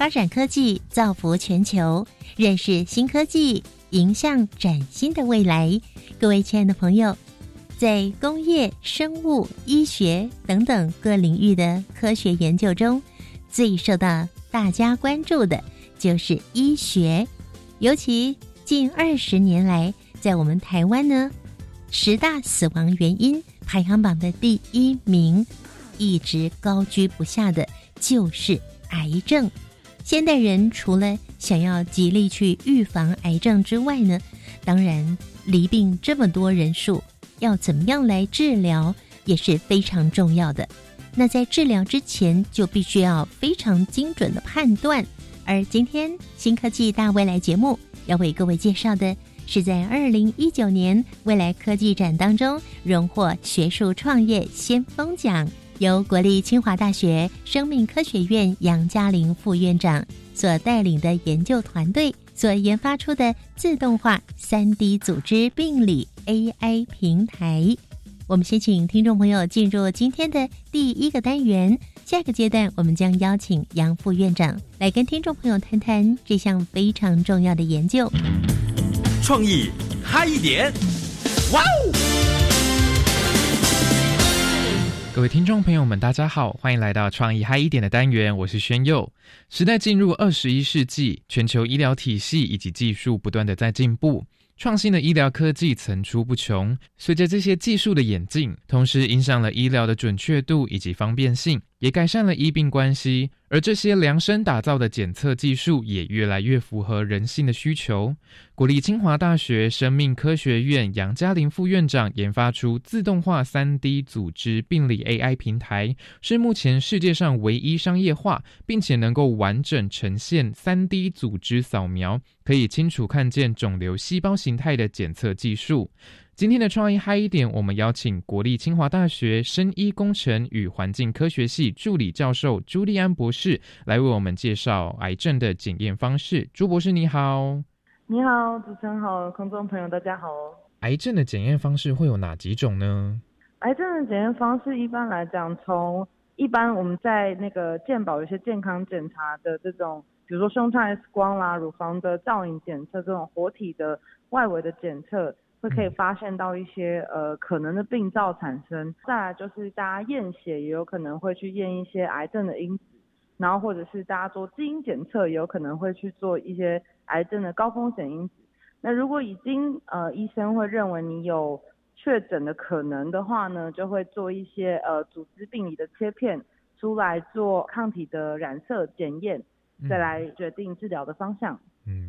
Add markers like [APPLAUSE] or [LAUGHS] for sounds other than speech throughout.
发展科技，造福全球，认识新科技，迎向崭新的未来。各位亲爱的朋友，在工业、生物、医学等等各领域的科学研究中，最受到大家关注的就是医学。尤其近二十年来，在我们台湾呢，十大死亡原因排行榜的第一名，一直高居不下的就是癌症。现代人除了想要极力去预防癌症之外呢，当然离病这么多人数，要怎么样来治疗也是非常重要的。那在治疗之前，就必须要非常精准的判断。而今天新科技大未来节目要为各位介绍的，是在二零一九年未来科技展当中荣获学术创业先锋奖。由国立清华大学生命科学院杨嘉玲副院长所带领的研究团队所研发出的自动化三 D 组织病理 AI 平台。我们先请听众朋友进入今天的第一个单元，下个阶段我们将邀请杨副院长来跟听众朋友谈谈这项非常重要的研究。创意嗨一点，哇哦！各位听众朋友们，大家好，欢迎来到创意嗨一点的单元，我是宣佑。时代进入二十一世纪，全球医疗体系以及技术不断的在进步，创新的医疗科技层出不穷。随着这些技术的演进，同时影响了医疗的准确度以及方便性，也改善了医病关系。而这些量身打造的检测技术也越来越符合人性的需求。国立清华大学生命科学院杨嘉玲副院长研发出自动化三 D 组织病理 AI 平台，是目前世界上唯一商业化并且能够完整呈现三 D 组织扫描，可以清楚看见肿瘤细胞形态的检测技术。今天的创意嗨一点，我们邀请国立清华大学生医工程与环境科学系助理教授朱利安博士来为我们介绍癌症的检验方式。朱博士你好，你好，主持人好，空中朋友大家好。癌症的检验方式会有哪几种呢？癌症的检验方式一般来讲，从一般我们在那个健保有些健康检查的这种，比如说胸腔 X 光啦、乳房的造影检测这种活体的外围的检测。会可以发现到一些呃可能的病灶产生，再来就是大家验血也有可能会去验一些癌症的因子，然后或者是大家做基因检测也有可能会去做一些癌症的高风险因子。那如果已经呃医生会认为你有确诊的可能的话呢，就会做一些呃组织病理的切片出来做抗体的染色检验，再来决定治疗的方向。嗯，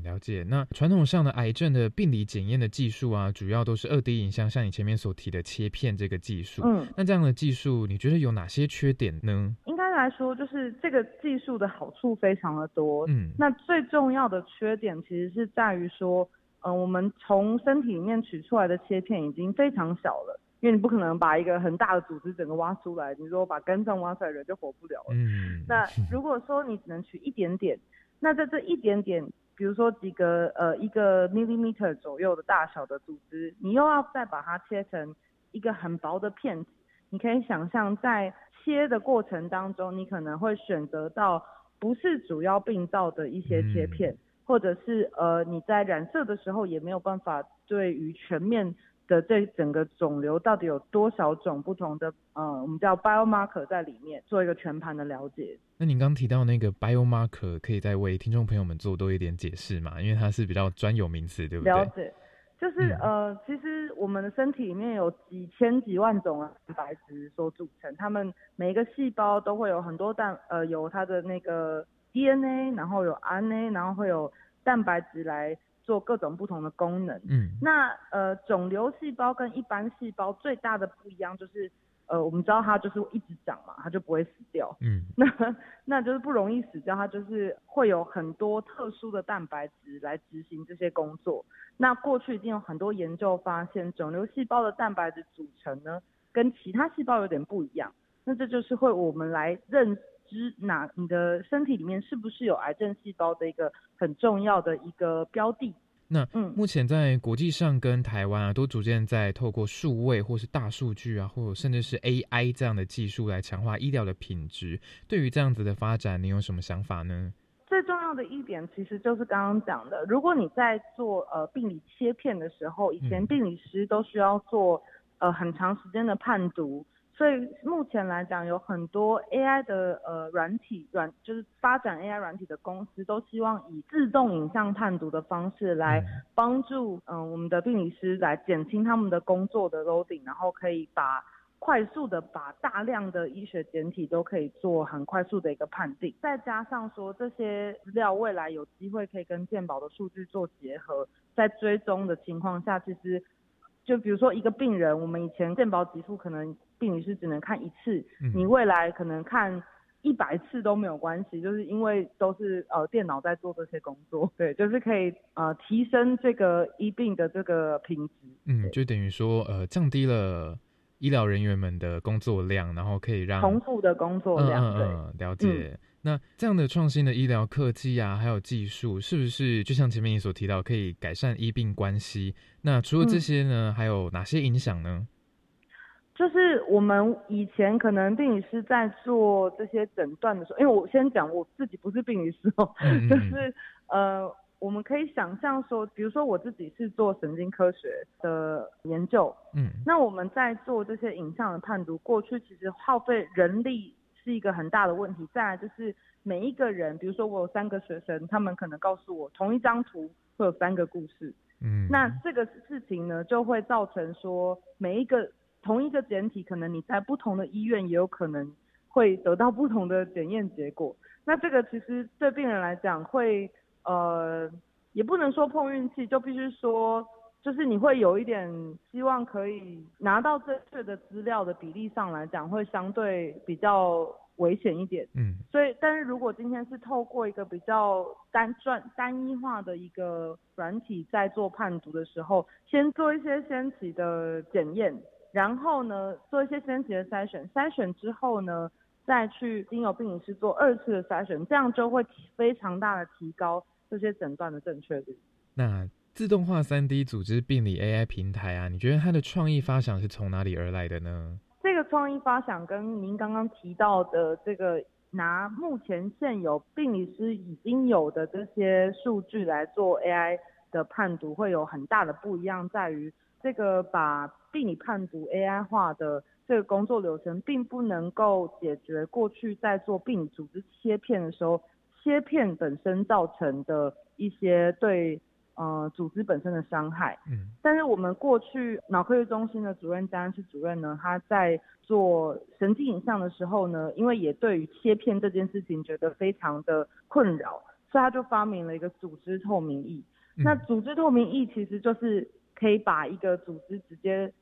了解。那传统上的癌症的病理检验的技术啊，主要都是二 D 影像，像你前面所提的切片这个技术。嗯，那这样的技术，你觉得有哪些缺点呢？应该来说，就是这个技术的好处非常的多。嗯，那最重要的缺点其实是在于说，嗯，我们从身体里面取出来的切片已经非常小了，因为你不可能把一个很大的组织整个挖出来，你说把肝脏挖出来，人就活不了了。嗯，那 [LAUGHS] 如果说你只能取一点点，那在这一点点。比如说几个呃一个 millimeter 左右的大小的组织，你又要再把它切成一个很薄的片子，你可以想象在切的过程当中，你可能会选择到不是主要病灶的一些切片，或者是呃你在染色的时候也没有办法对于全面。的这整个肿瘤到底有多少种不同的呃，我们叫 biomarker 在里面做一个全盘的了解。那您刚提到那个 biomarker，可以再为听众朋友们做多一点解释吗？因为它是比较专有名词，对不对？了解，就是呃，其实我们的身体里面有几千几万种蛋白质所组成，它们每一个细胞都会有很多蛋呃，有它的那个 DNA，然后有 RNA，然后会有蛋白质来。做各种不同的功能。嗯，那呃，肿瘤细胞跟一般细胞最大的不一样就是，呃，我们知道它就是一直长嘛，它就不会死掉。嗯，那那就是不容易死掉，它就是会有很多特殊的蛋白质来执行这些工作。那过去已经有很多研究发现，肿瘤细胞的蛋白质组成呢，跟其他细胞有点不一样。那这就是会我们来认知哪你的身体里面是不是有癌症细胞的一个很重要的一个标的。那嗯，目前在国际上跟台湾啊，都逐渐在透过数位或是大数据啊，或者甚至是 AI 这样的技术来强化医疗的品质。对于这样子的发展，你有什么想法呢？最重要的一点其实就是刚刚讲的，如果你在做呃病理切片的时候，以前病理师都需要做呃很长时间的判读。所以目前来讲，有很多 AI 的呃软体软，就是发展 AI 软体的公司，都希望以自动影像判读的方式来帮助嗯我们的病理师来减轻他们的工作的 loading，然后可以把快速的把大量的医学简体都可以做很快速的一个判定，再加上说这些资料未来有机会可以跟健保的数据做结合，在追踪的情况下，其实。就比如说一个病人，我们以前健保给付可能病理师只能看一次，你未来可能看一百次都没有关系，就是因为都是呃电脑在做这些工作，对，就是可以呃提升这个医病的这个品质。嗯，就等于说呃降低了医疗人员们的工作量，然后可以让重复的工作量。嗯嗯，了解。那这样的创新的医疗科技啊，还有技术，是不是就像前面你所提到，可以改善医病关系？那除了这些呢，还有哪些影响呢？就是我们以前可能病理师在做这些诊断的时候，因为我先讲我自己不是病理师哦，就是呃，我们可以想象说，比如说我自己是做神经科学的研究，嗯，那我们在做这些影像的判读，过去其实耗费人力。是一个很大的问题。再来就是每一个人，比如说我有三个学生，他们可能告诉我同一张图会有三个故事。嗯，那这个事情呢，就会造成说每一个同一个检体，可能你在不同的医院也有可能会得到不同的检验结果。那这个其实对病人来讲会呃，也不能说碰运气，就必须说。就是你会有一点希望可以拿到正确的资料的比例上来讲，会相对比较危险一点。嗯，所以，但是如果今天是透过一个比较单专单一化的一个软体在做判读的时候，先做一些先期的检验，然后呢做一些先期的筛选，筛选之后呢再去经由病理师做二次的筛选，这样就会非常大的提高这些诊断的正确率。那。自动化三 D 组织病理 AI 平台啊，你觉得它的创意发想是从哪里而来的呢？这个创意发想跟您刚刚提到的这个拿目前现有病理师已经有的这些数据来做 AI 的判读，会有很大的不一样，在于这个把病理判读 AI 化的这个工作流程，并不能够解决过去在做病理组织切片的时候，切片本身造成的一些对。呃，组织本身的伤害。嗯，但是我们过去脑科学中心的主任张安世主任呢，他在做神经影像的时候呢，因为也对于切片这件事情觉得非常的困扰，所以他就发明了一个组织透明仪。那组织透明仪其实就是可以把一个组织直接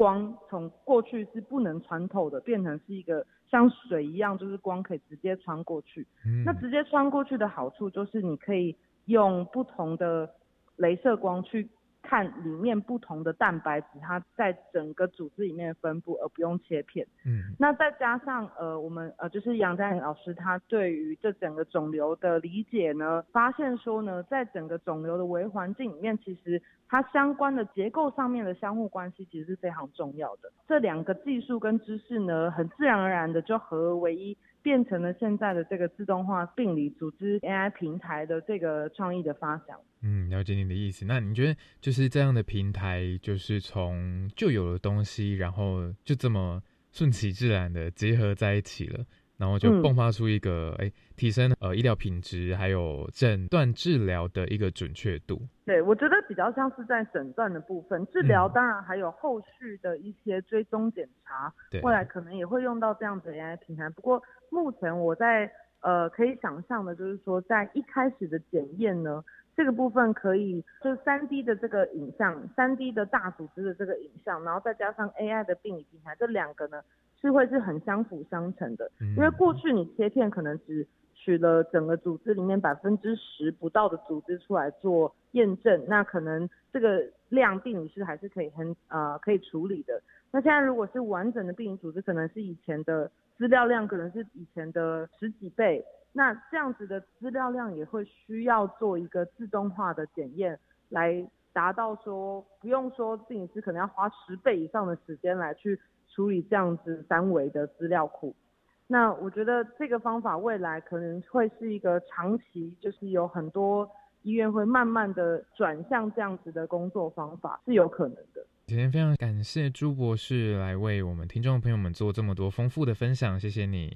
光从过去是不能穿透的，变成是一个像水一样，就是光可以直接穿过去。嗯，那直接穿过去的好处就是你可以用不同的。镭射光去看里面不同的蛋白质，它在整个组织里面分布，而不用切片。嗯，那再加上呃，我们呃就是杨佳颖老师他对于这整个肿瘤的理解呢，发现说呢，在整个肿瘤的微环境里面，其实它相关的结构上面的相互关系其实是非常重要的。这两个技术跟知识呢，很自然而然的就合而为一。变成了现在的这个自动化病理组织 AI 平台的这个创意的发想。嗯，了解你的意思。那你觉得就是这样的平台，就是从就有的东西，然后就这么顺其自然的结合在一起了？然后就迸发出一个哎，提升呃医疗品质，还有诊断治疗的一个准确度。对，我觉得比较像是在诊断的部分，治疗当然还有后续的一些追踪检查，未来可能也会用到这样子的 AI 平台。不过目前我在呃可以想象的就是说，在一开始的检验呢，这个部分可以就是三 D 的这个影像，三 D 的大组织的这个影像，然后再加上 AI 的病理平台，这两个呢。是会是很相辅相成的。因为过去你切片可能只取了整个组织里面百分之十不到的组织出来做验证，那可能这个量病理师还是可以很呃可以处理的。那现在如果是完整的病理组织，可能是以前的资料量，可能是以前的十几倍。那这样子的资料量也会需要做一个自动化的检验，来达到说不用说病理师可能要花十倍以上的时间来去处理这样子三维的资料库。那我觉得这个方法未来可能会是一个长期，就是有很多医院会慢慢的转向这样子的工作方法，是有可能的。今天非常感谢朱博士来为我们听众朋友们做这么多丰富的分享，谢谢你。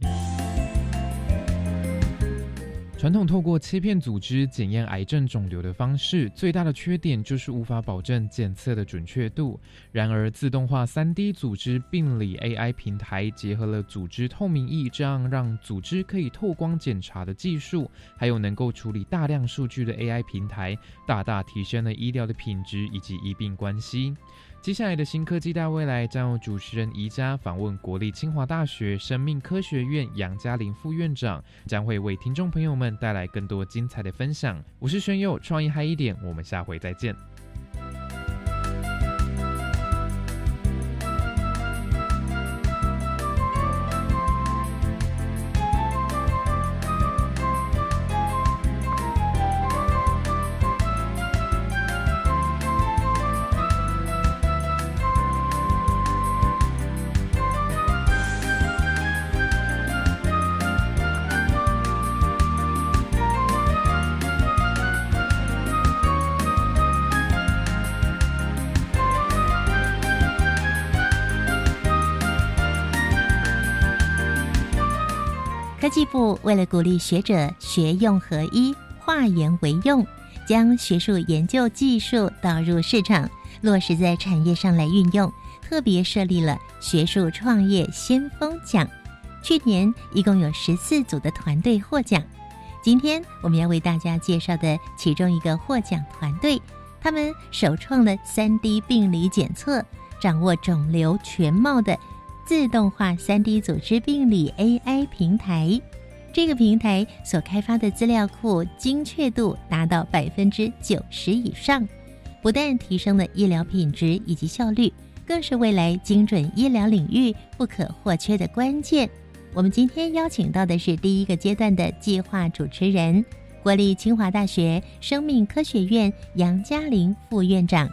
传统透过切片组织检验癌症肿瘤的方式，最大的缺点就是无法保证检测的准确度。然而，自动化 3D 组织病理 AI 平台结合了组织透明仪，这样让组织可以透光检查的技术，还有能够处理大量数据的 AI 平台，大大提升了医疗的品质以及医病关系。接下来的新科技大未来将由主持人宜家访问国立清华大学生命科学院杨嘉玲副院长，将会为听众朋友们带来更多精彩的分享。我是轩佑，创意嗨一点，我们下回再见。科技部为了鼓励学者学用合一、化研为用，将学术研究技术导入市场，落实在产业上来运用，特别设立了学术创业先锋奖。去年一共有十四组的团队获奖。今天我们要为大家介绍的其中一个获奖团队，他们首创了三 D 病理检测，掌握肿瘤全貌的。自动化三 D 组织病理 AI 平台，这个平台所开发的资料库精确度达到百分之九十以上，不但提升了医疗品质以及效率，更是未来精准医疗领域不可或缺的关键。我们今天邀请到的是第一个阶段的计划主持人，国立清华大学生命科学院杨嘉玲副院长。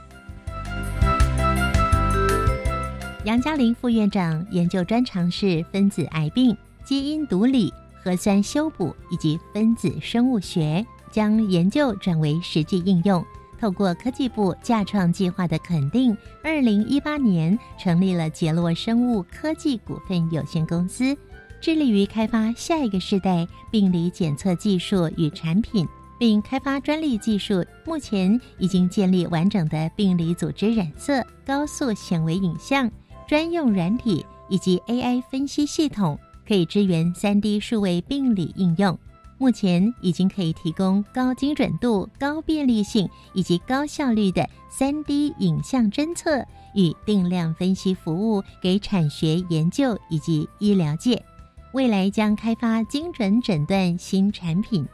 杨嘉玲副院长研究专长是分子癌病、基因毒理、核酸修补以及分子生物学，将研究转为实际应用。透过科技部架创计划的肯定，二零一八年成立了杰洛生物科技股份有限公司，致力于开发下一个世代病理检测技术与产品，并开发专利技术。目前已经建立完整的病理组织染色、高速显微影像。专用软体以及 AI 分析系统可以支援 3D 数位病理应用，目前已经可以提供高精准度、高便利性以及高效率的 3D 影像侦测与定量分析服务给产学研究以及医疗界。未来将开发精准诊断新产品。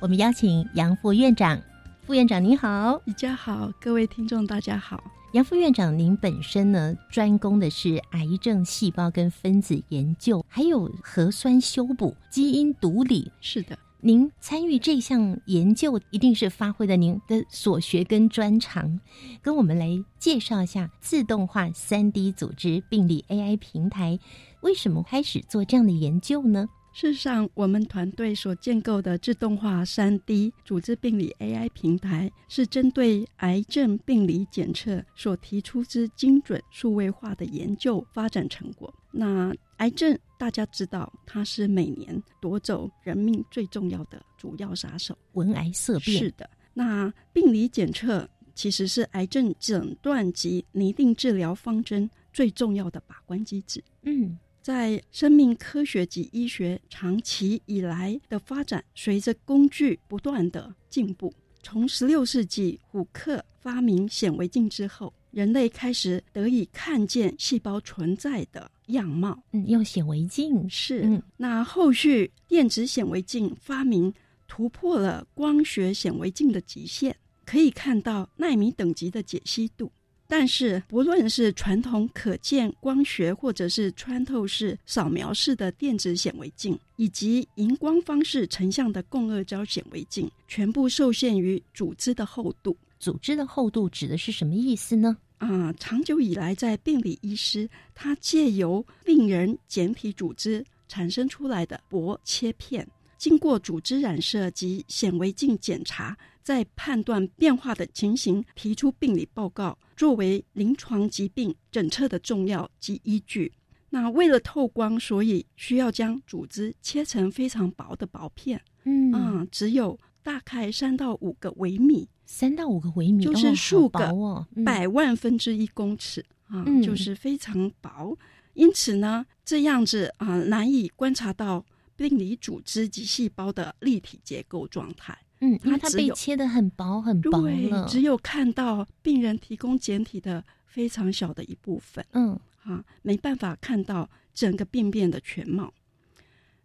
我们邀请杨副院长，副院长您好，大家好，各位听众大家好。杨副院长，您本身呢专攻的是癌症细胞跟分子研究，还有核酸修补、基因毒理。是的，您参与这项研究，一定是发挥了您的所学跟专长。跟我们来介绍一下自动化三 D 组织病理 AI 平台，为什么开始做这样的研究呢？事实上，我们团队所建构的自动化三 D 组织病理 AI 平台，是针对癌症病理检测所提出之精准数位化的研究发展成果。那癌症大家知道，它是每年夺走人命最重要的主要杀手，闻癌色变。是的，那病理检测其实是癌症诊断及拟定治疗方针最重要的把关机制。嗯。在生命科学及医学长期以来的发展，随着工具不断的进步，从十六世纪虎克发明显微镜之后，人类开始得以看见细胞存在的样貌。嗯，用显微镜是。嗯，那后续电子显微镜发明，突破了光学显微镜的极限，可以看到纳米等级的解析度。但是，不论是传统可见光学，或者是穿透式、扫描式的电子显微镜，以及荧光方式成像的共轭焦显微镜，全部受限于组织的厚度。组织的厚度指的是什么意思呢？啊，长久以来，在病理医师，他借由病人简体组织产生出来的薄切片，经过组织染色及显微镜检查。在判断变化的情形，提出病理报告，作为临床疾病诊测的重要及依据。那为了透光，所以需要将组织切成非常薄的薄片，嗯啊，只有大概三到五个微米，三到五个微米就是数个哦，百万分之一公尺啊，就是非常薄。因此呢，这样子啊，难以观察到病理组织及细胞的立体结构状态。嗯，因为它被切得很薄很薄了，只有看到病人提供简体的非常小的一部分。嗯，啊，没办法看到整个病变的全貌。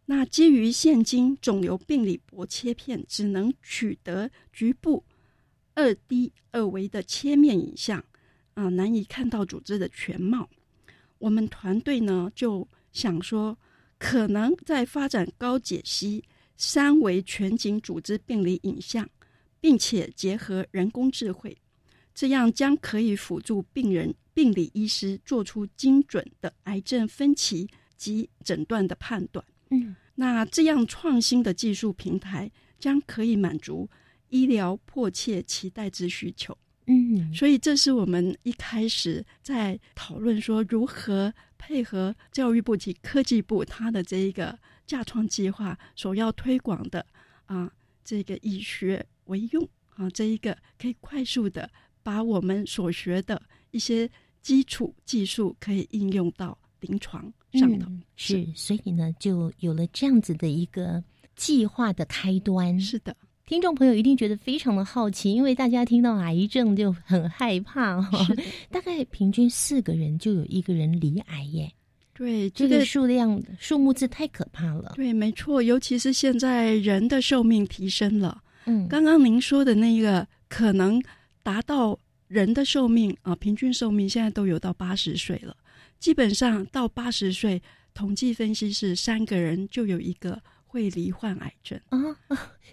那基于现今肿瘤病理薄切片只能取得局部二 D 二维的切面影像，啊，难以看到组织的全貌。我们团队呢就想说，可能在发展高解析。三维全景组织病理影像，并且结合人工智慧，这样将可以辅助病人病理医师做出精准的癌症分期及诊断的判断。嗯，那这样创新的技术平台将可以满足医疗迫切期待之需求。嗯，所以这是我们一开始在讨论说如何配合教育部及科技部它的这一个。架创计划所要推广的啊，这个以学为用啊，这一个可以快速的把我们所学的一些基础技术可以应用到临床上头。是，所以呢，就有了这样子的一个计划的开端。是的，听众朋友一定觉得非常的好奇，因为大家听到癌症就很害怕哈。[LAUGHS] 大概平均四个人就有一个人罹癌耶。对，这个数量数目字太可怕了。对，没错，尤其是现在人的寿命提升了。嗯，刚刚您说的那个可能达到人的寿命啊，平均寿命现在都有到八十岁了。基本上到八十岁，统计分析是三个人就有一个。会罹患癌症啊，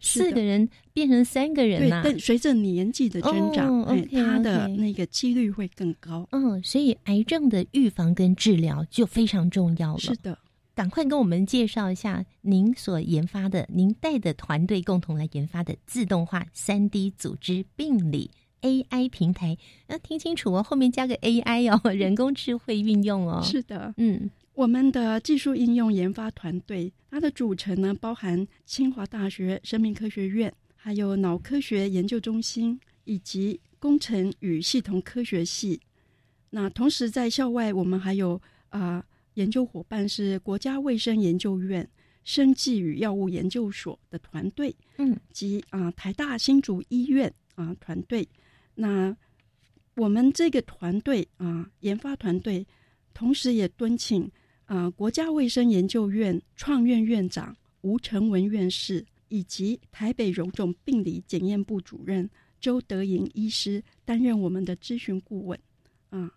四个人变成三个人对，但随着年纪的增长，哎，他的那个几率会更高。嗯，所以癌症的预防跟治疗就非常重要了。是的，赶快跟我们介绍一下您所研发的、您带的团队共同来研发的自动化三 D 组织病理 AI 平台。要听清楚哦，后面加个 AI 哦，[LAUGHS] 人工智慧运用哦。是的，嗯。我们的技术应用研发团队，它的组成呢，包含清华大学生命科学院，还有脑科学研究中心，以及工程与系统科学系。那同时在校外，我们还有啊研究伙伴是国家卫生研究院生技与药物研究所的团队，嗯，及啊台大新竹医院啊团队。那我们这个团队啊研发团队，同时也敦请。啊！国家卫生研究院创院院长吴成文院士，以及台北荣总病理检验部主任周德莹医师担任我们的咨询顾问。啊，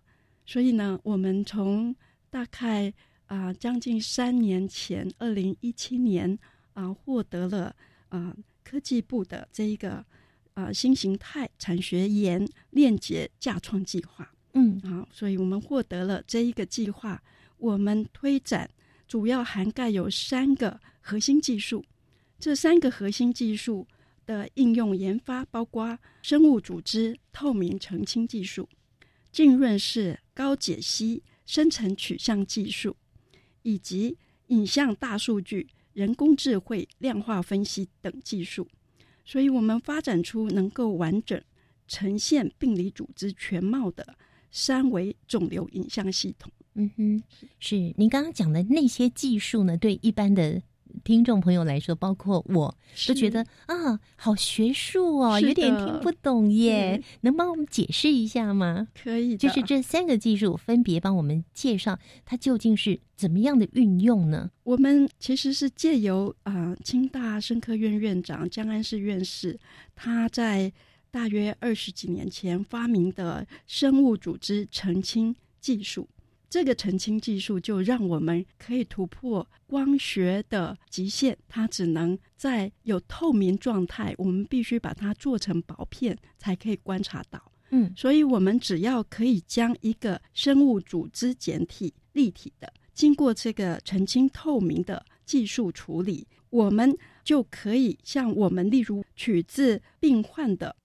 所以呢，我们从大概啊将近三年前，二零一七年啊获得了啊科技部的这一个啊新形态产学研链接架创计划。嗯，好，所以我们获得了这一个计划。我们推展主要涵盖有三个核心技术，这三个核心技术的应用研发包括生物组织透明澄清技术、浸润式高解析生成取向技术，以及影像大数据、人工智慧量化分析等技术。所以，我们发展出能够完整呈现病理组织全貌的三维肿瘤影像系统。嗯哼，是您刚刚讲的那些技术呢？对一般的听众朋友来说，包括我都觉得啊，好学术哦，有点听不懂耶。能帮我们解释一下吗？可以，就是这三个技术分别帮我们介绍它究竟是怎么样的运用呢？我们其实是借由啊，清大生科院院长江安世院士他在大约二十几年前发明的生物组织澄清技术。这个澄清技术就让我们可以突破光学的极限，它只能在有透明状态，我们必须把它做成薄片才可以观察到。嗯，所以我们只要可以将一个生物组织简体立体的，经过这个澄清透明的技术处理，我们就可以像我们例如取自病患的，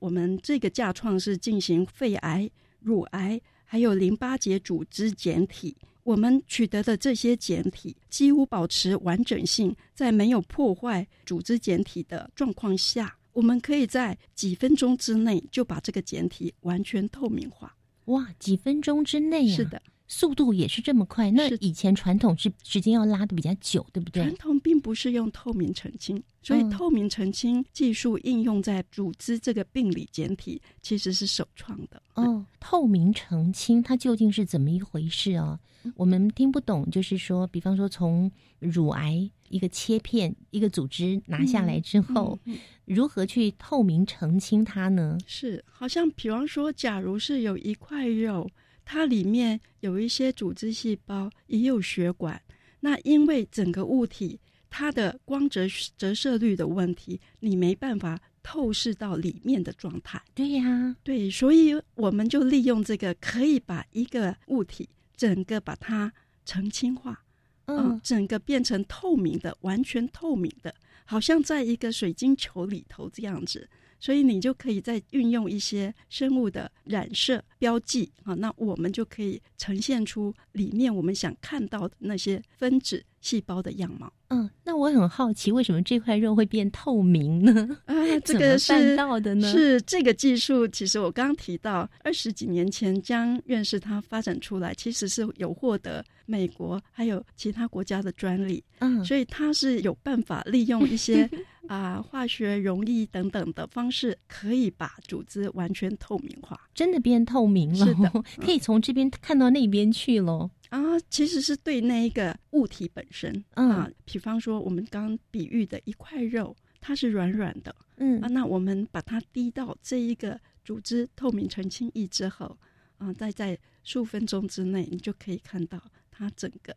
我们这个架创是进行肺癌、乳癌。还有淋巴结组织简体，我们取得的这些简体几乎保持完整性，在没有破坏组织简体的状况下，我们可以在几分钟之内就把这个简体完全透明化。哇，几分钟之内是的。速度也是这么快，那以前传统是时间要拉的比较久，对不对？传统并不是用透明澄清，所以透明澄清技术应用在组织这个病理简体其实是首创的。哦，透明澄清它究竟是怎么一回事啊？我们听不懂，就是说，比方说从乳癌一个切片一个组织拿下来之后，如何去透明澄清它呢？是，好像比方说，假如是有一块肉。它里面有一些组织细胞，也有血管。那因为整个物体它的光折折射率的问题，你没办法透视到里面的状态。对呀，对，所以我们就利用这个，可以把一个物体整个把它澄清化，嗯，整个变成透明的，完全透明的，好像在一个水晶球里头这样子。所以你就可以再运用一些生物的染色标记啊，那我们就可以呈现出里面我们想看到的那些分子细胞的样貌。嗯，那我很好奇，为什么这块肉会变透明呢？啊，[LAUGHS] 这个是到的呢？是这个技术，其实我刚刚提到二十几年前江院士他发展出来，其实是有获得美国还有其他国家的专利。嗯，所以他是有办法利用一些 [LAUGHS] 啊化学溶液等等的方式，可以把组织完全透明化，真的变透明了。是的，可以从这边看到那边去喽。啊，其实是对那一个物体本身啊，比方说我们刚刚比喻的一块肉，它是软软的，嗯啊，那我们把它滴到这一个组织透明澄清液之后，啊，再在数分钟之内，你就可以看到它整个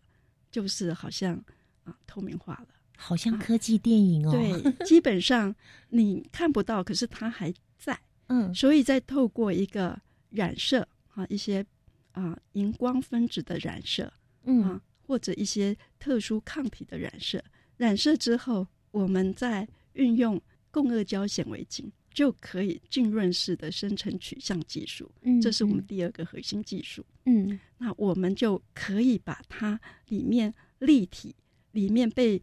就是好像啊透明化了，好像科技电影哦。对，[LAUGHS] 基本上你看不到，可是它还在，嗯，所以在透过一个染色啊一些。啊，荧光分子的染色，嗯，或者一些特殊抗体的染色，染色之后，我们再运用共轭胶显微镜，就可以浸润式的生成取向技术。嗯，这是我们第二个核心技术。嗯，那我们就可以把它里面立体、里面被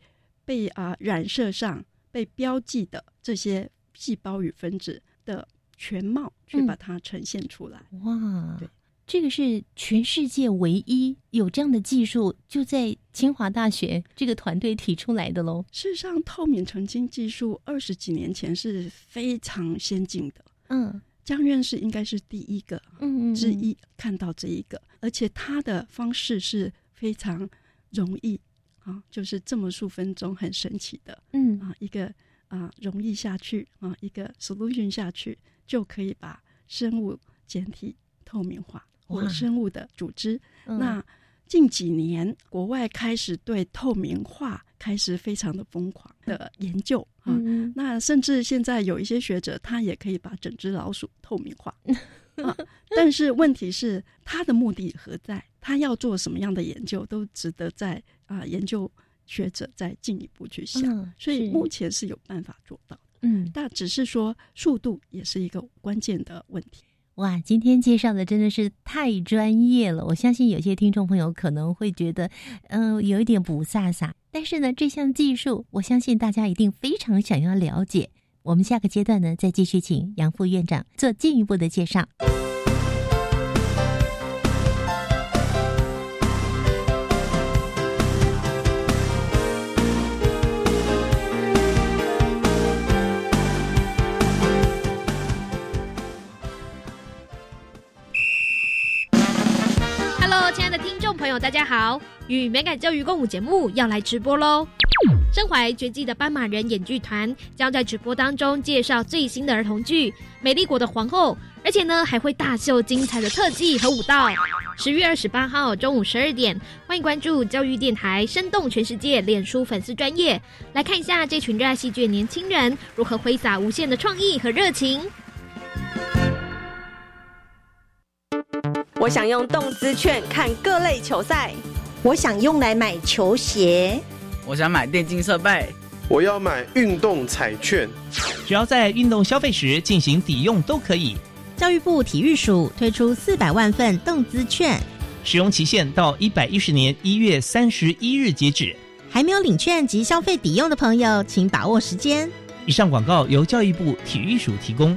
被啊染色上被标记的这些细胞与分子的全貌，去把它呈现出来。哇，对。这个是全世界唯一有这样的技术，就在清华大学这个团队提出来的喽。事实上，透明澄清技术二十几年前是非常先进的。嗯，江院士应该是第一个，嗯之一看到这一个，而且他的方式是非常容易啊，就是这么数分钟，很神奇的。嗯啊，一个啊容易下去啊，一个 solution 下去就可以把生物简体透明化。或生物的组织，那近几年国外开始对透明化开始非常的疯狂的研究啊，那甚至现在有一些学者他也可以把整只老鼠透明化 [LAUGHS] 啊，但是问题是他的目的何在？他要做什么样的研究都值得在啊研究学者再进一步去想，所以目前是有办法做到，嗯，但只是说速度也是一个关键的问题。哇，今天介绍的真的是太专业了！我相信有些听众朋友可能会觉得，嗯，有一点不飒飒。但是呢，这项技术，我相信大家一定非常想要了解。我们下个阶段呢，再继续请杨副院长做进一步的介绍。友，大家好！与美感教育共舞节目要来直播喽！身怀绝技的斑马人演剧团将在直播当中介绍最新的儿童剧《美丽国的皇后》，而且呢还会大秀精彩的特技和舞蹈。十月二十八号中午十二点，欢迎关注教育电台“生动全世界”脸书粉丝专业，来看一下这群热爱戏剧的年轻人如何挥洒无限的创意和热情。我想用动资券看各类球赛，我想用来买球鞋，我想买电竞设备，我要买运动彩券，只要在运动消费时进行抵用都可以。教育部体育署推出四百万份动资券，使用期限到一百一十年一月三十一日截止。还没有领券及消费抵用的朋友，请把握时间。以上广告由教育部体育署提供。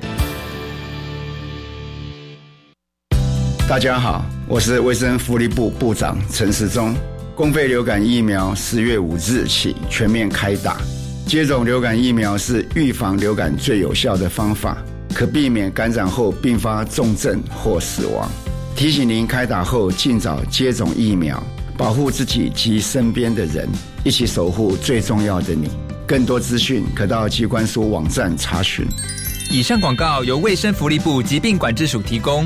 大家好，我是卫生福利部部长陈时中。公费流感疫苗十月五日起全面开打。接种流感疫苗是预防流感最有效的方法，可避免感染后并发重症或死亡。提醒您开打后尽早接种疫苗，保护自己及身边的人，一起守护最重要的你。更多资讯可到机关署网站查询。以上广告由卫生福利部疾病管制署提供。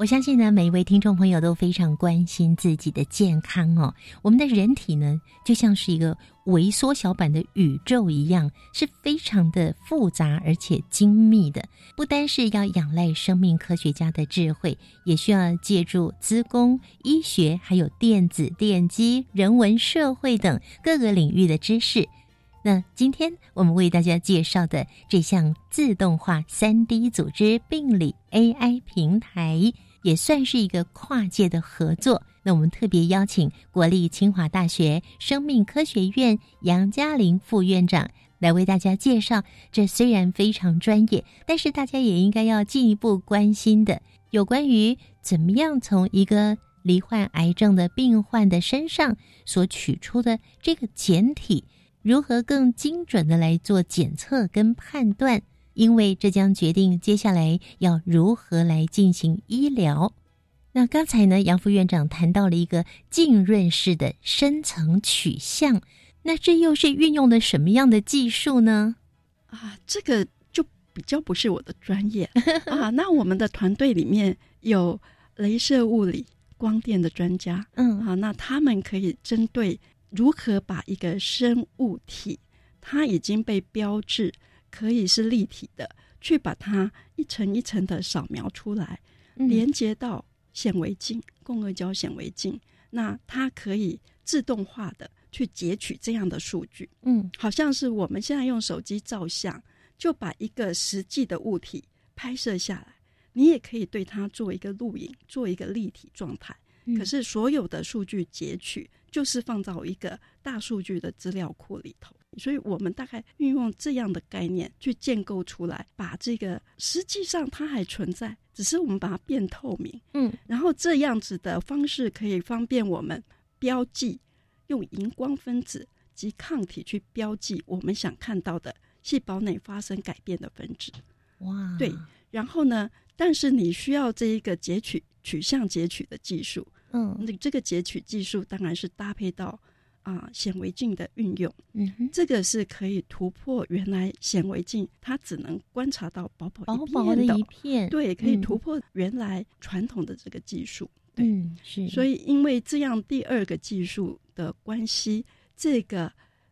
我相信呢，每一位听众朋友都非常关心自己的健康哦。我们的人体呢，就像是一个微缩小版的宇宙一样，是非常的复杂而且精密的。不单是要仰赖生命科学家的智慧，也需要借助资工、医学、还有电子、电机、人文、社会等各个领域的知识。那今天我们为大家介绍的这项自动化三 D 组织病理 AI 平台。也算是一个跨界的合作。那我们特别邀请国立清华大学生命科学院杨嘉玲副院长来为大家介绍。这虽然非常专业，但是大家也应该要进一步关心的，有关于怎么样从一个罹患癌症的病患的身上所取出的这个简体，如何更精准的来做检测跟判断。因为这将决定接下来要如何来进行医疗。那刚才呢，杨副院长谈到了一个浸润式的深层取向，那这又是运用了什么样的技术呢？啊，这个就比较不是我的专业 [LAUGHS] 啊。那我们的团队里面有镭射物理、光电的专家，嗯啊，那他们可以针对如何把一个生物体，它已经被标志。可以是立体的，去把它一层一层的扫描出来，连接到显微镜、共轭胶显微镜，那它可以自动化的去截取这样的数据。嗯，好像是我们现在用手机照相，就把一个实际的物体拍摄下来，你也可以对它做一个录影，做一个立体状态。可是所有的数据截取，就是放到一个大数据的资料库里头。所以我们大概运用这样的概念去建构出来，把这个实际上它还存在，只是我们把它变透明，嗯，然后这样子的方式可以方便我们标记，用荧光分子及抗体去标记我们想看到的细胞内发生改变的分子。哇，对，然后呢，但是你需要这一个截取取向截取的技术，嗯，那这个截取技术当然是搭配到。啊，显微镜的运用，嗯，这个是可以突破原来显微镜它只能观察到薄薄薄薄的一片，对，可以突破原来传统的这个技术，嗯，是。所以因为这样第二个技术的关系，这个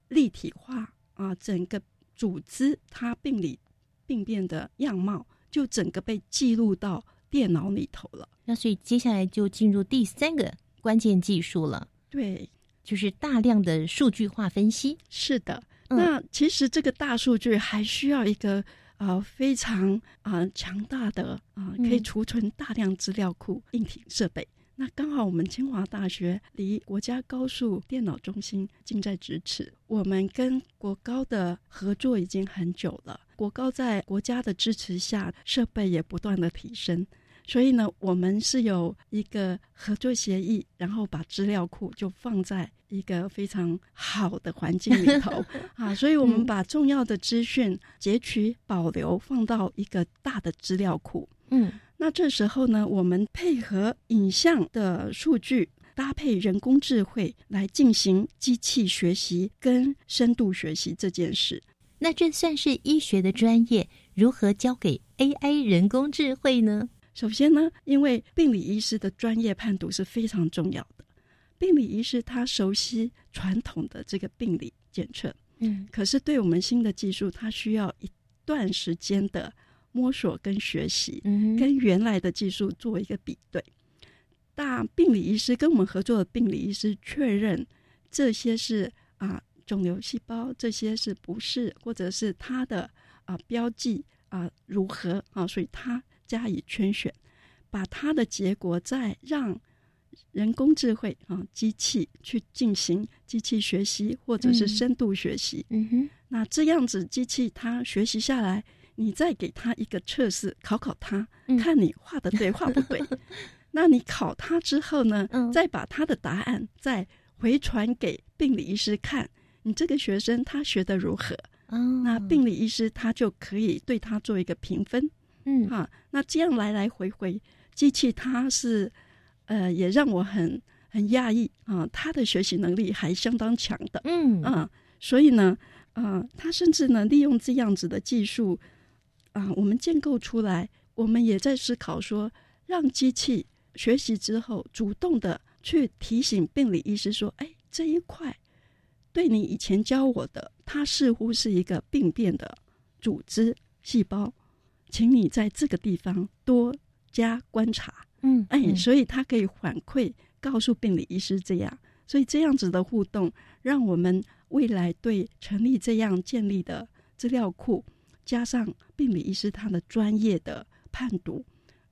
立体化啊，整个组织它病理病变的样貌，就整个被记录到电脑里头了。那所以接下来就进入第三个关键技术了。对，就是大量的数据化分析。是的，那其实这个大数据还需要一个啊非常啊强大的啊可以储存大量资料库硬体设备。那刚好我们清华大学离国家高速电脑中心近在咫尺，我们跟国高的合作已经很久了。国高在国家的支持下，设备也不断的提升。所以呢，我们是有一个合作协议，然后把资料库就放在一个非常好的环境里头 [LAUGHS] 啊。所以我们把重要的资讯截取、保留，放到一个大的资料库。嗯，那这时候呢，我们配合影像的数据，搭配人工智慧来进行机器学习跟深度学习这件事。那这算是医学的专业，如何交给 AI 人工智慧呢？首先呢，因为病理医师的专业判读是非常重要的。病理医师他熟悉传统的这个病理检测，嗯，可是对我们新的技术，他需要一段时间的摸索跟学习，嗯，跟原来的技术做一个比对。大病理医师跟我们合作的病理医师确认这些是啊肿瘤细胞，这些是不是，或者是它的啊标记啊如何啊，所以他。加以圈选，把它的结果再让人工智慧啊机器去进行机器学习或者是深度学习。嗯哼，那这样子机器它学习下来，你再给它一个测试，考考它，看你画的对画不对。[LAUGHS] 那你考它之后呢，再把它的答案再回传给病理医师看，你这个学生他学的如何？那病理医师他就可以对他做一个评分。嗯，哈，那这样来来回回，机器它是，呃，也让我很很讶异啊，它的学习能力还相当强的，嗯啊，所以呢，啊，它甚至呢利用这样子的技术，啊，我们建构出来，我们也在思考说，让机器学习之后，主动的去提醒病理医师说，哎，这一块对你以前教我的，它似乎是一个病变的组织细胞。请你在这个地方多加观察，嗯，哎，所以他可以反馈告诉病理医师这样，所以这样子的互动，让我们未来对成立这样建立的资料库，加上病理医师他的专业的判读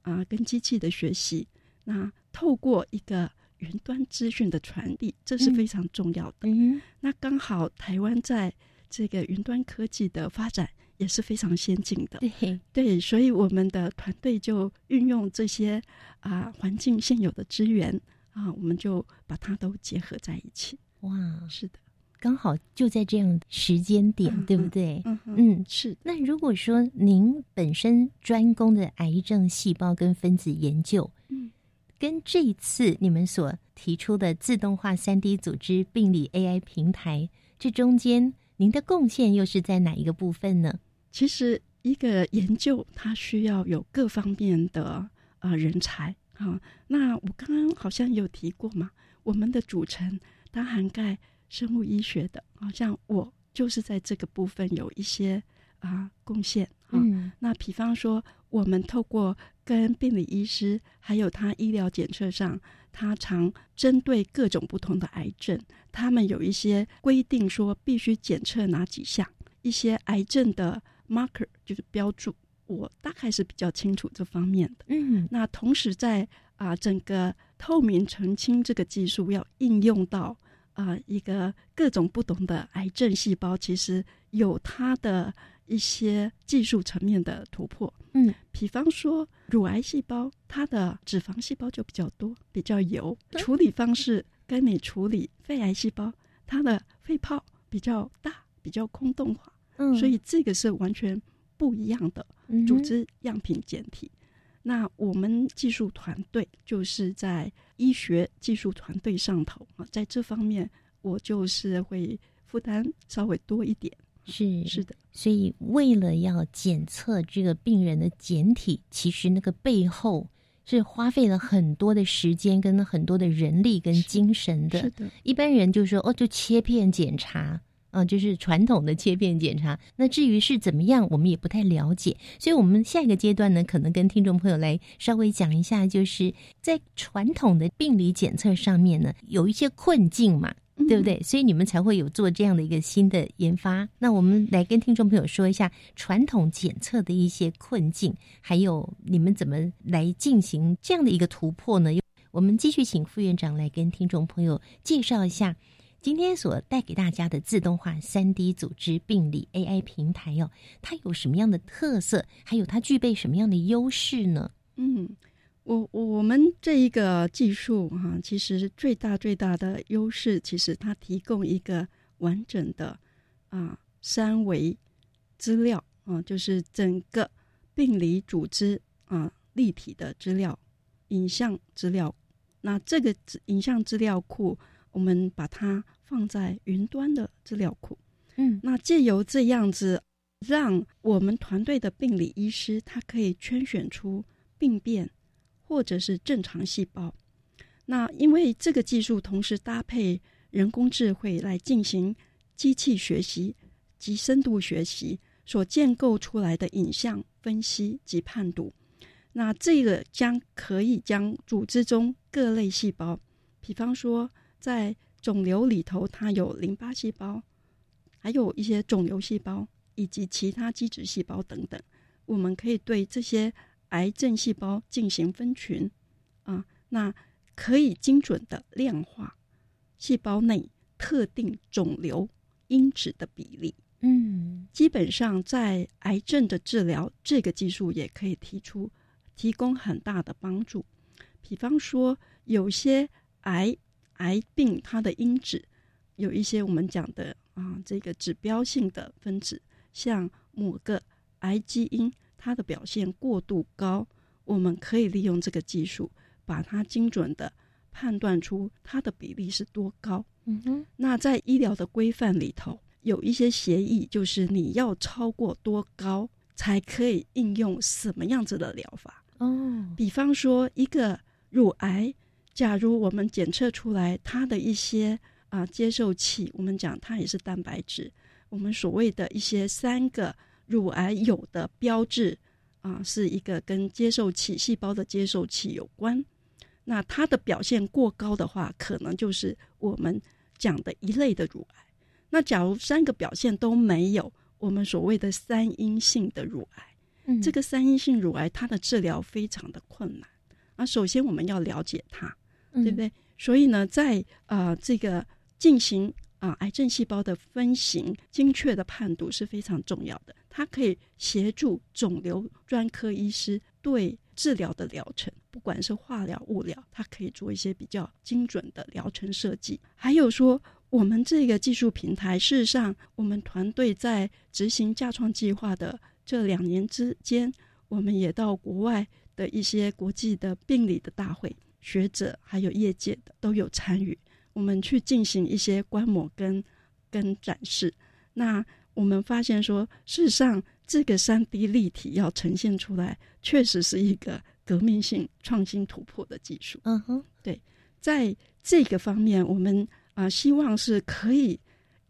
啊，跟机器的学习，那透过一个云端资讯的传递，这是非常重要的。嗯，那刚好台湾在这个云端科技的发展。也是非常先进的，对对，所以我们的团队就运用这些啊环境现有的资源啊，我们就把它都结合在一起。哇，是的，刚好就在这样时间点，对不对？嗯嗯，是。那如果说您本身专攻的癌症细胞跟分子研究，嗯，跟这一次你们所提出的自动化三 D 组织病理 AI 平台，这中间您的贡献又是在哪一个部分呢？其实，一个研究它需要有各方面的呃人才啊。那我刚刚好像有提过嘛，我们的组成它涵盖生物医学的，好像我就是在这个部分有一些啊贡献啊。那比方说，我们透过跟病理医师还有他医疗检测上，他常针对各种不同的癌症，他们有一些规定说必须检测哪几项，一些癌症的。Marker 就是标注，我大概是比较清楚这方面的。嗯，那同时在啊整个透明澄清这个技术要应用到啊一个各种不同的癌症细胞，其实有它的一些技术层面的突破。嗯，比方说乳癌细胞，它的脂肪细胞就比较多，比较油，处理方式跟你处理肺癌细胞，它的肺泡比较大，比较空洞化。所以这个是完全不一样的组织样品检体。那我们技术团队就是在医学技术团队上头啊，在这方面我就是会负担稍微多一点。是是的，所以为了要检测这个病人的检体，其实那个背后是花费了很多的时间跟很多的人力跟精神的。是的，一般人就说哦，就切片检查。啊，就是传统的切片检查。那至于是怎么样，我们也不太了解。所以，我们下一个阶段呢，可能跟听众朋友来稍微讲一下，就是在传统的病理检测上面呢，有一些困境嘛。对不对？所以你们才会有做这样的一个新的研发。那我们来跟听众朋友说一下传统检测的一些困境，还有你们怎么来进行这样的一个突破呢？我们继续请副院长来跟听众朋友介绍一下今天所带给大家的自动化三 D 组织病理 AI 平台哦，它有什么样的特色？还有它具备什么样的优势呢？嗯。我我们这一个技术哈，其实最大最大的优势，其实它提供一个完整的啊三维资料啊，就是整个病理组织啊立体的资料、影像资料。那这个影像资料库，我们把它放在云端的资料库。嗯，那借由这样子，让我们团队的病理医师，他可以圈选出病变。或者是正常细胞，那因为这个技术同时搭配人工智慧来进行机器学习及深度学习所建构出来的影像分析及判读，那这个将可以将组织中各类细胞，比方说在肿瘤里头，它有淋巴细胞，还有一些肿瘤细胞以及其他基质细胞等等，我们可以对这些。癌症细胞进行分群，啊，那可以精准的量化细胞内特定肿瘤因子的比例。嗯，基本上在癌症的治疗，这个技术也可以提出提供很大的帮助。比方说，有些癌癌病它的因子有一些我们讲的啊，这个指标性的分子，像某个癌基因。它的表现过度高，我们可以利用这个技术，把它精准的判断出它的比例是多高。嗯哼，那在医疗的规范里头，有一些协议，就是你要超过多高才可以应用什么样子的疗法。哦，比方说一个乳癌，假如我们检测出来它的一些啊接受器，我们讲它也是蛋白质，我们所谓的一些三个。乳癌有的标志啊，是一个跟接受器细胞的接受器有关。那它的表现过高的话，可能就是我们讲的一类的乳癌。那假如三个表现都没有，我们所谓的三阴性的乳癌，嗯，这个三阴性乳癌它的治疗非常的困难。啊，首先我们要了解它，对不对？所以呢，在啊这个进行。啊，癌症细胞的分型精确的判读是非常重要的。它可以协助肿瘤专科医师对治疗的疗程，不管是化疗、物疗，它可以做一些比较精准的疗程设计。还有说，我们这个技术平台，事实上，我们团队在执行架创计划的这两年之间，我们也到国外的一些国际的病理的大会，学者还有业界的都有参与。我们去进行一些观摩跟跟展示，那我们发现说，事实上这个三 D 立体要呈现出来，确实是一个革命性创新突破的技术。嗯哼，对，在这个方面，我们啊希望是可以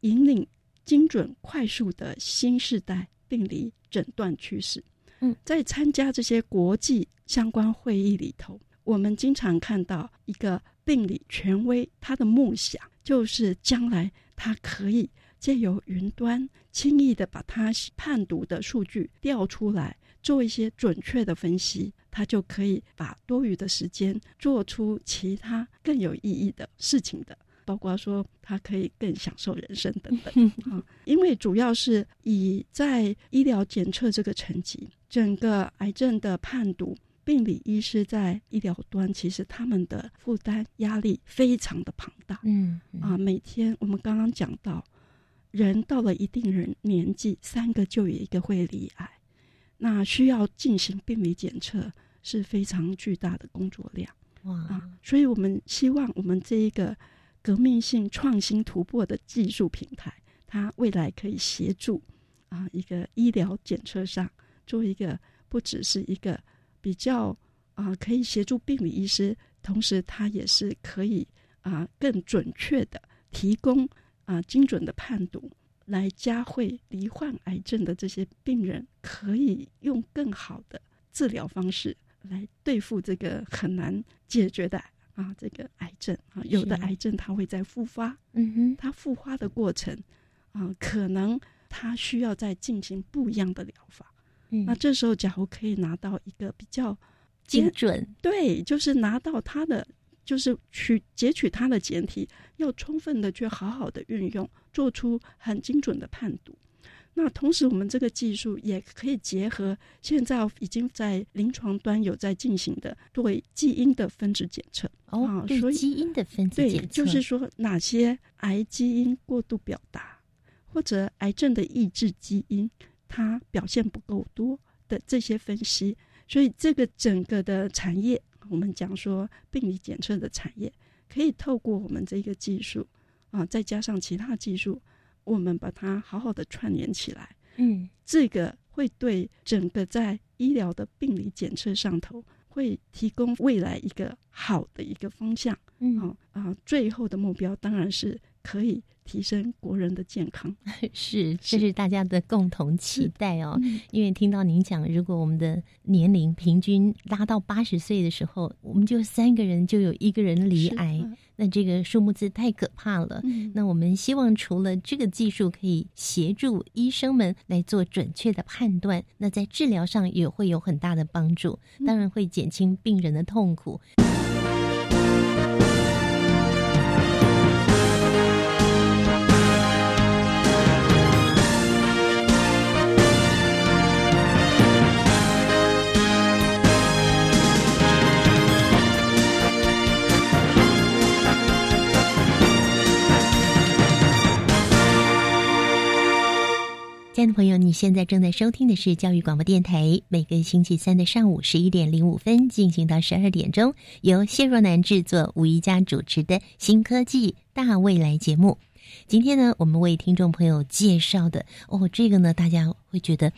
引领精准快速的新时代病理诊断趋势。嗯，在参加这些国际相关会议里头，我们经常看到一个。病理权威，他的梦想就是将来他可以借由云端轻易的把他判读的数据调出来，做一些准确的分析，他就可以把多余的时间做出其他更有意义的事情的，包括说他可以更享受人生等等啊。因为主要是以在医疗检测这个层级，整个癌症的判读。病理医师在医疗端，其实他们的负担压力非常的庞大。嗯啊，每天我们刚刚讲到，人到了一定人年纪，三个就有一个会罹癌，那需要进行病理检测是非常巨大的工作量。哇啊，所以我们希望我们这一个革命性创新突破的技术平台，它未来可以协助啊一个医疗检测上做一个不只是一个。比较啊，可以协助病理医师，同时它也是可以啊更准确的提供啊精准的判读，来加惠罹患癌症的这些病人，可以用更好的治疗方式来对付这个很难解决的啊这个癌症啊。有的癌症它会在复发，嗯哼，它复发的过程啊，可能它需要再进行不一样的疗法。那这时候，假如可以拿到一个比较精准，对，就是拿到它的。就是取截取它的简体，要充分的去好好的运用，做出很精准的判读。那同时，我们这个技术也可以结合现在已经在临床端有在进行的对基因的分子检测哦，对基因的分子检测，就是说哪些癌基因过度表达，或者癌症的抑制基因它表现不够多的这些分析。所以，这个整个的产业。我们讲说病理检测的产业，可以透过我们这个技术啊，再加上其他技术，我们把它好好的串联起来。嗯，这个会对整个在医疗的病理检测上头，会提供未来一个好的一个方向。嗯，啊，最后的目标当然是可以。提升国人的健康 [LAUGHS] 是，这是大家的共同期待哦。因为听到您讲，如果我们的年龄平均拉到八十岁的时候，我们就三个人就有一个人罹癌，那这个数目字太可怕了。那我们希望除了这个技术可以协助医生们来做准确的判断，那在治疗上也会有很大的帮助，当然会减轻病人的痛苦。亲爱的朋友，你现在正在收听的是教育广播电台，每个星期三的上午十一点零五分进行到十二点钟，由谢若楠制作、吴一佳主持的新科技大未来节目。今天呢，我们为听众朋友介绍的哦，这个呢，大家会觉得，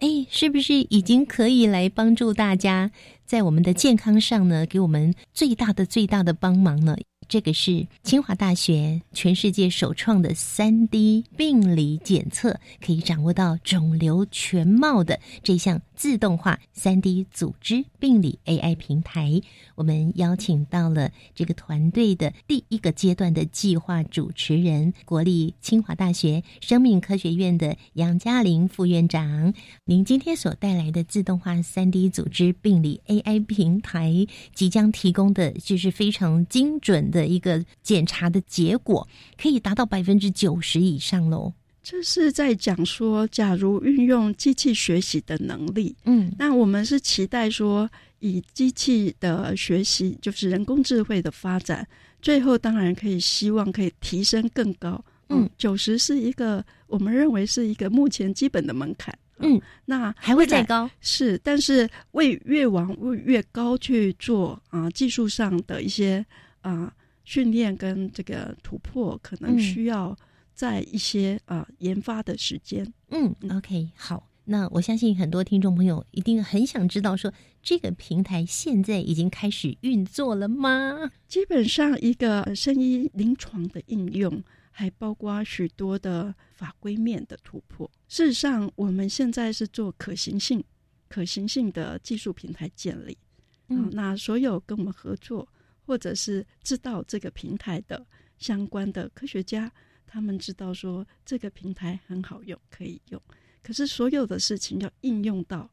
哎，是不是已经可以来帮助大家在我们的健康上呢，给我们最大的、最大的帮忙呢？这个是清华大学全世界首创的三 D 病理检测，可以掌握到肿瘤全貌的这项自动化三 D 组织病理 AI 平台。我们邀请到了这个团队的第一个阶段的计划主持人，国立清华大学生命科学院的杨嘉玲副院长。您今天所带来的自动化三 D 组织病理 AI 平台，即将提供的就是非常精准的。的一个检查的结果可以达到百分之九十以上喽。这是在讲说，假如运用机器学习的能力，嗯，那我们是期待说，以机器的学习，就是人工智慧的发展，最后当然可以希望可以提升更高。嗯，九十是一个我们认为是一个目前基本的门槛。嗯，那还会再高是，但是为越往越高去做啊，技术上的一些啊。训练跟这个突破可能需要在一些呃研发的时间。嗯，OK，好，那我相信很多听众朋友一定很想知道，说这个平台现在已经开始运作了吗？基本上，一个生医临床的应用，还包括许多的法规面的突破。事实上，我们现在是做可行性、可行性的技术平台建立。嗯，那所有跟我们合作。或者是知道这个平台的相关的科学家，他们知道说这个平台很好用，可以用。可是所有的事情要应用到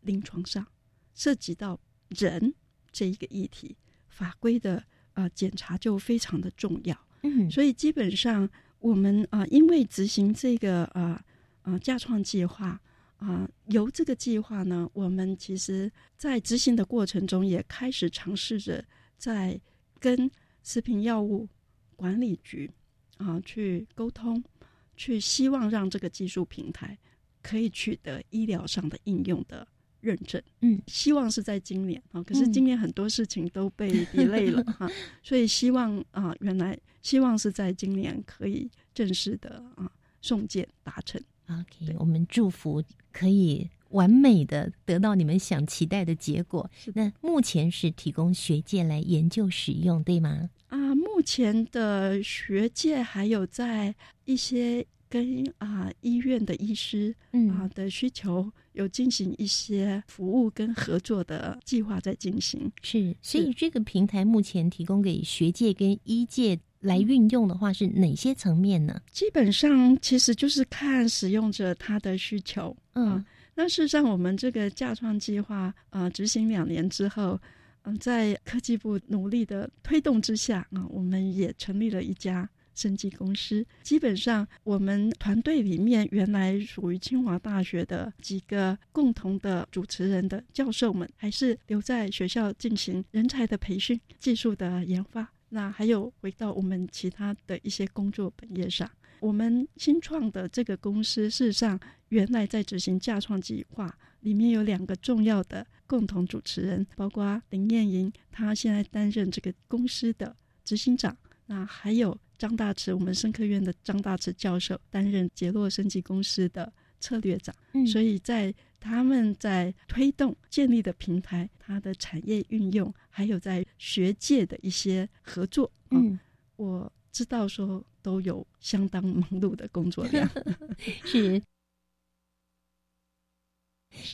临床上，涉及到人这一个议题，法规的啊检查就非常的重要。嗯，所以基本上我们啊，因为执行这个啊啊架创计划啊，由这个计划呢，我们其实在执行的过程中也开始尝试着。在跟食品药物管理局啊去沟通，去希望让这个技术平台可以取得医疗上的应用的认证。嗯，希望是在今年啊，可是今年很多事情都被 [LAUGHS] delay 了哈，所以希望啊，原来希望是在今年可以正式的啊送件达成。OK，我们祝福可以。完美的得到你们想期待的结果。那目前是提供学界来研究使用，对吗？啊，目前的学界还有在一些跟啊医院的医师啊的需求有进行一些服务跟合作的计划在进行。是，所以这个平台目前提供给学界跟医界来运用的话，是哪些层面呢？基本上其实就是看使用者他的需求。嗯，那事实上我们这个架创计划啊执行两年之后，嗯，在科技部努力的推动之下啊，我们也成立了一家。生技公司基本上，我们团队里面原来属于清华大学的几个共同的主持人的教授们，还是留在学校进行人才的培训、技术的研发。那还有回到我们其他的一些工作本业上，我们新创的这个公司，事实上原来在执行架创计划里面有两个重要的共同主持人，包括林燕莹，她现在担任这个公司的执行长。那还有张大慈，我们生科院的张大慈教授担任杰洛升级公司的策略长，所以在他们在推动建立的平台，它的产业运用，还有在学界的一些合作，嗯，我知道说都有相当忙碌的工作量，[LAUGHS] 是。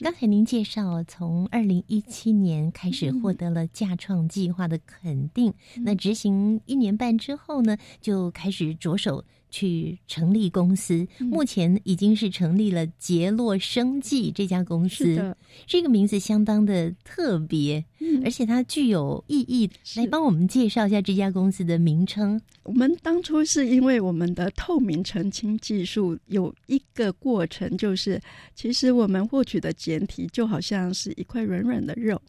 刚才您介绍，从二零一七年开始获得了架创计划的肯定，那执行一年半之后呢，就开始着手。去成立公司，目前已经是成立了杰洛生技这家公司。这个名字相当的特别，而且它具有意义。来帮我们介绍一下这家公司的名称。我们当初是因为我们的透明澄清技术有一个过程，就是其实我们获取的简体就好像是一块软软的肉。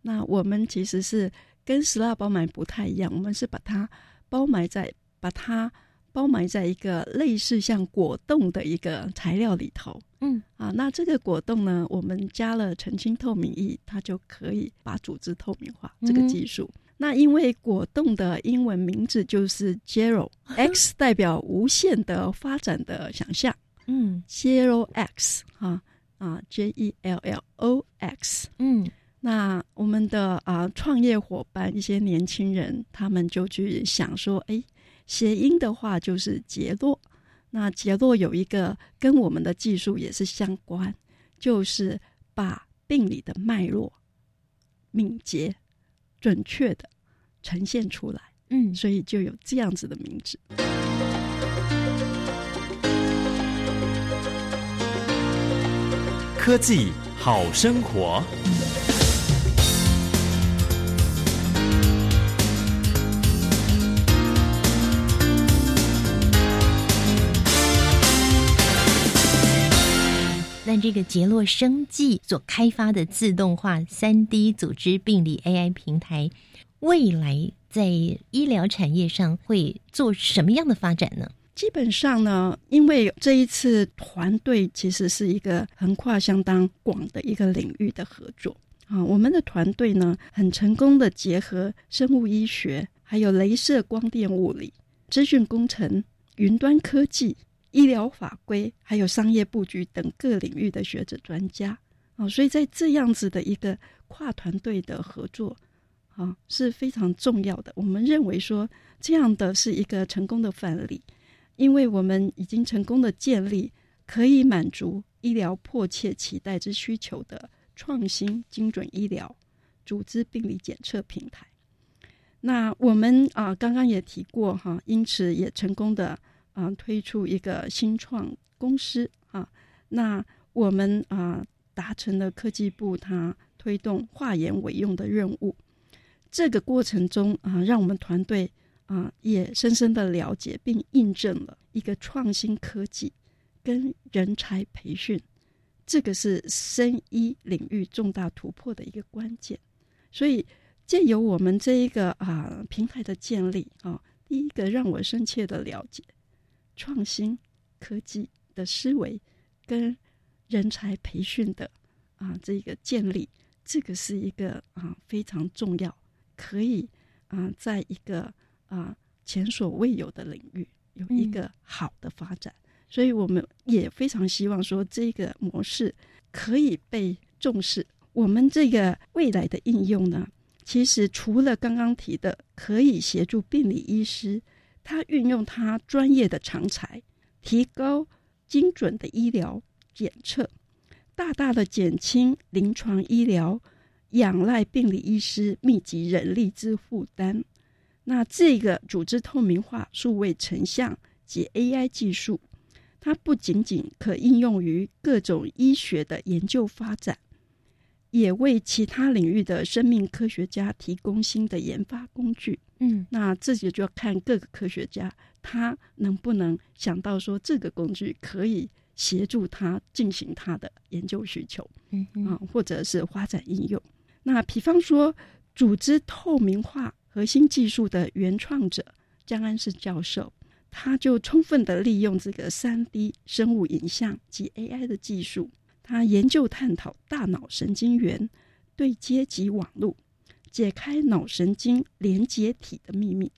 那我们其实是跟石蜡包埋不太一样，我们是把它包埋在把它。包埋在一个类似像果冻的一个材料里头，嗯。啊，那这个果冻呢，我们加了澄清透明液，它就可以把组织透明化。这个技术，那因为果冻的英文名字就是 Zero，X [LAUGHS] 代表无限的发展的想象，嗯，Zero X 啊啊，J E L L O X，嗯，那我们的啊创业伙伴一些年轻人，他们就去想说，哎。谐音的话就是杰洛，那杰洛有一个跟我们的技术也是相关，就是把病理的脉络敏捷、准确的呈现出来。嗯，所以就有这样子的名字。科技好生活。那这个杰洛生技所开发的自动化三 D 组织病理 AI 平台，未来在医疗产业上会做什么样的发展呢？基本上呢，因为这一次团队其实是一个横跨相当广的一个领域的合作啊，我们的团队呢很成功的结合生物医学、还有镭射光电物理、资讯工程、云端科技。医疗法规还有商业布局等各领域的学者专家啊，所以在这样子的一个跨团队的合作啊是非常重要的。我们认为说这样的是一个成功的范例，因为我们已经成功的建立可以满足医疗迫切期待之需求的创新精准医疗组织病理检测平台。那我们啊刚刚也提过哈，因此也成功的。啊，推出一个新创公司啊，那我们啊达成了科技部它推动化研委用的任务。这个过程中啊，让我们团队啊也深深的了解并印证了一个创新科技跟人才培训，这个是生医领域重大突破的一个关键。所以借由我们这一个啊平台的建立啊，第一个让我深切的了解。创新科技的思维跟人才培训的啊这个建立，这个是一个啊非常重要，可以啊在一个啊前所未有的领域有一个好的发展，所以我们也非常希望说这个模式可以被重视。我们这个未来的应用呢，其实除了刚刚提的可以协助病理医师。他运用他专业的长才，提高精准的医疗检测，大大的减轻临床医疗仰赖病理医师密集人力之负担。那这个组织透明化、数位成像及 AI 技术，它不仅仅可应用于各种医学的研究发展，也为其他领域的生命科学家提供新的研发工具。嗯，那这就就要看各个科学家他能不能想到说这个工具可以协助他进行他的研究需求，嗯啊，或者是发展应用。那比方说，组织透明化。核心技术的原创者江安世教授，他就充分的利用这个三 D 生物影像及 AI 的技术，他研究探讨大脑神经元对接及网络，解开脑神经连接体的秘密。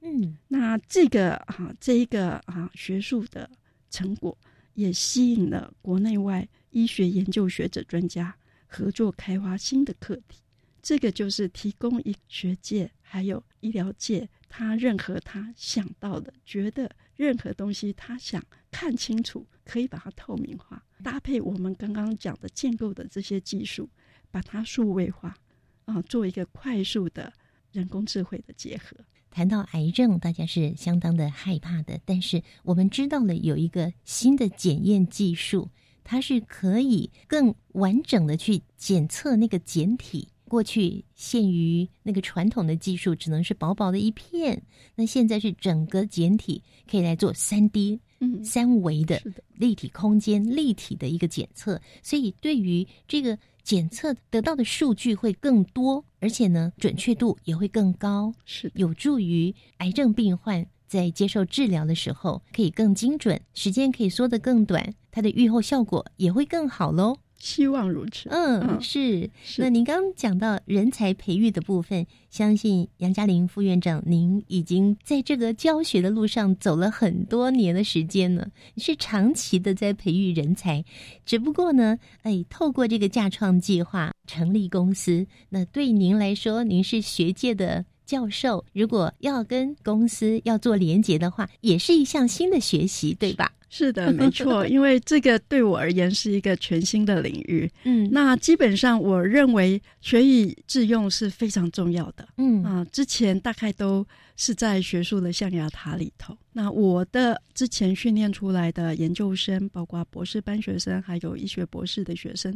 嗯，那这个啊，这一个啊学术的成果，也吸引了国内外医学研究学者专家合作开发新的课题。这个就是提供医学界还有医疗界，他任何他想到的，觉得任何东西他想看清楚，可以把它透明化，搭配我们刚刚讲的建构的这些技术，把它数位化，啊，做一个快速的人工智慧的结合。谈到癌症，大家是相当的害怕的，但是我们知道了有一个新的检验技术，它是可以更完整的去检测那个检体。过去限于那个传统的技术，只能是薄薄的一片。那现在是整个简体可以来做三 D、三维的立体空间、立体的一个检测，所以对于这个检测得到的数据会更多，而且呢准确度也会更高，是有助于癌症病患在接受治疗的时候可以更精准，时间可以缩得更短，它的预后效果也会更好喽。希望如此。嗯，是。那您刚刚讲到人才培育的部分，相信杨嘉玲副院长，您已经在这个教学的路上走了很多年的时间了，是长期的在培育人才。只不过呢，哎，透过这个架创计划成立公司，那对您来说，您是学界的教授，如果要跟公司要做连结的话，也是一项新的学习，对吧？是的，没错，[LAUGHS] 因为这个对我而言是一个全新的领域。嗯，那基本上我认为学以致用是非常重要的。嗯啊，之前大概都是在学术的象牙塔里头。那我的之前训练出来的研究生，包括博士班学生，还有医学博士的学生，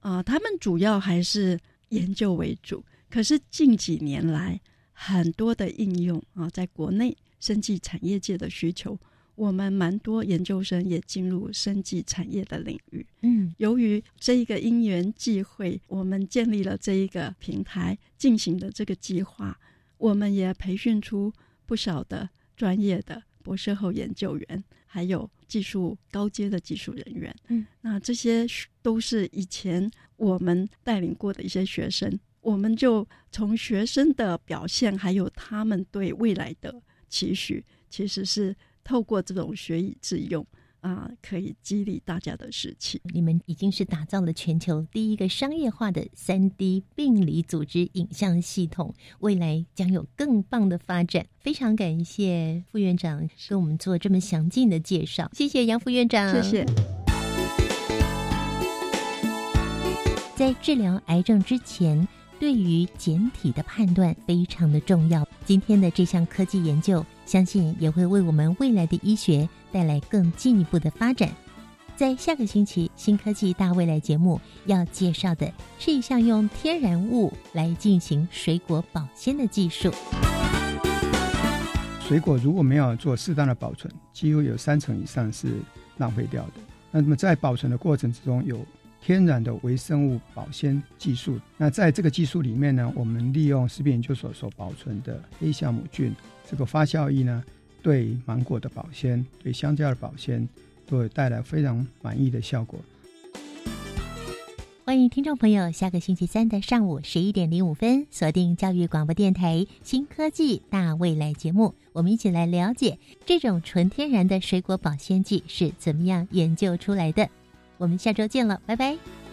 啊，他们主要还是研究为主。可是近几年来，很多的应用啊，在国内生技产业界的需求。我们蛮多研究生也进入生技产业的领域。嗯，由于这一个因缘际会，我们建立了这一个平台进行的这个计划，我们也培训出不少的专业的博士后研究员，还有技术高阶的技术人员。嗯，那这些都是以前我们带领过的一些学生，我们就从学生的表现，还有他们对未来的期许，其实是。透过这种学以致用啊，可以激励大家的士气。你们已经是打造了全球第一个商业化的三 D 病理组织影像系统，未来将有更棒的发展。非常感谢副院长跟我们做这么详尽的介绍，谢谢杨副院长，谢谢。在治疗癌症之前，对于简体的判断非常的重要。今天的这项科技研究。相信也会为我们未来的医学带来更进一步的发展。在下个星期《新科技大未来》节目要介绍的是一项用天然物来进行水果保鲜的技术。水果如果没有做适当的保存，几乎有三成以上是浪费掉的。那么在保存的过程之中，有天然的微生物保鲜技术。那在这个技术里面呢，我们利用食品研究所所保存的黑酵母菌。这个发酵液呢，对芒果的保鲜、对香蕉的保鲜，都会带来非常满意的效果。欢迎听众朋友，下个星期三的上午十一点零五分，锁定教育广播电台《新科技大未来》节目，我们一起来了解这种纯天然的水果保鲜剂是怎么样研究出来的。我们下周见了，拜拜。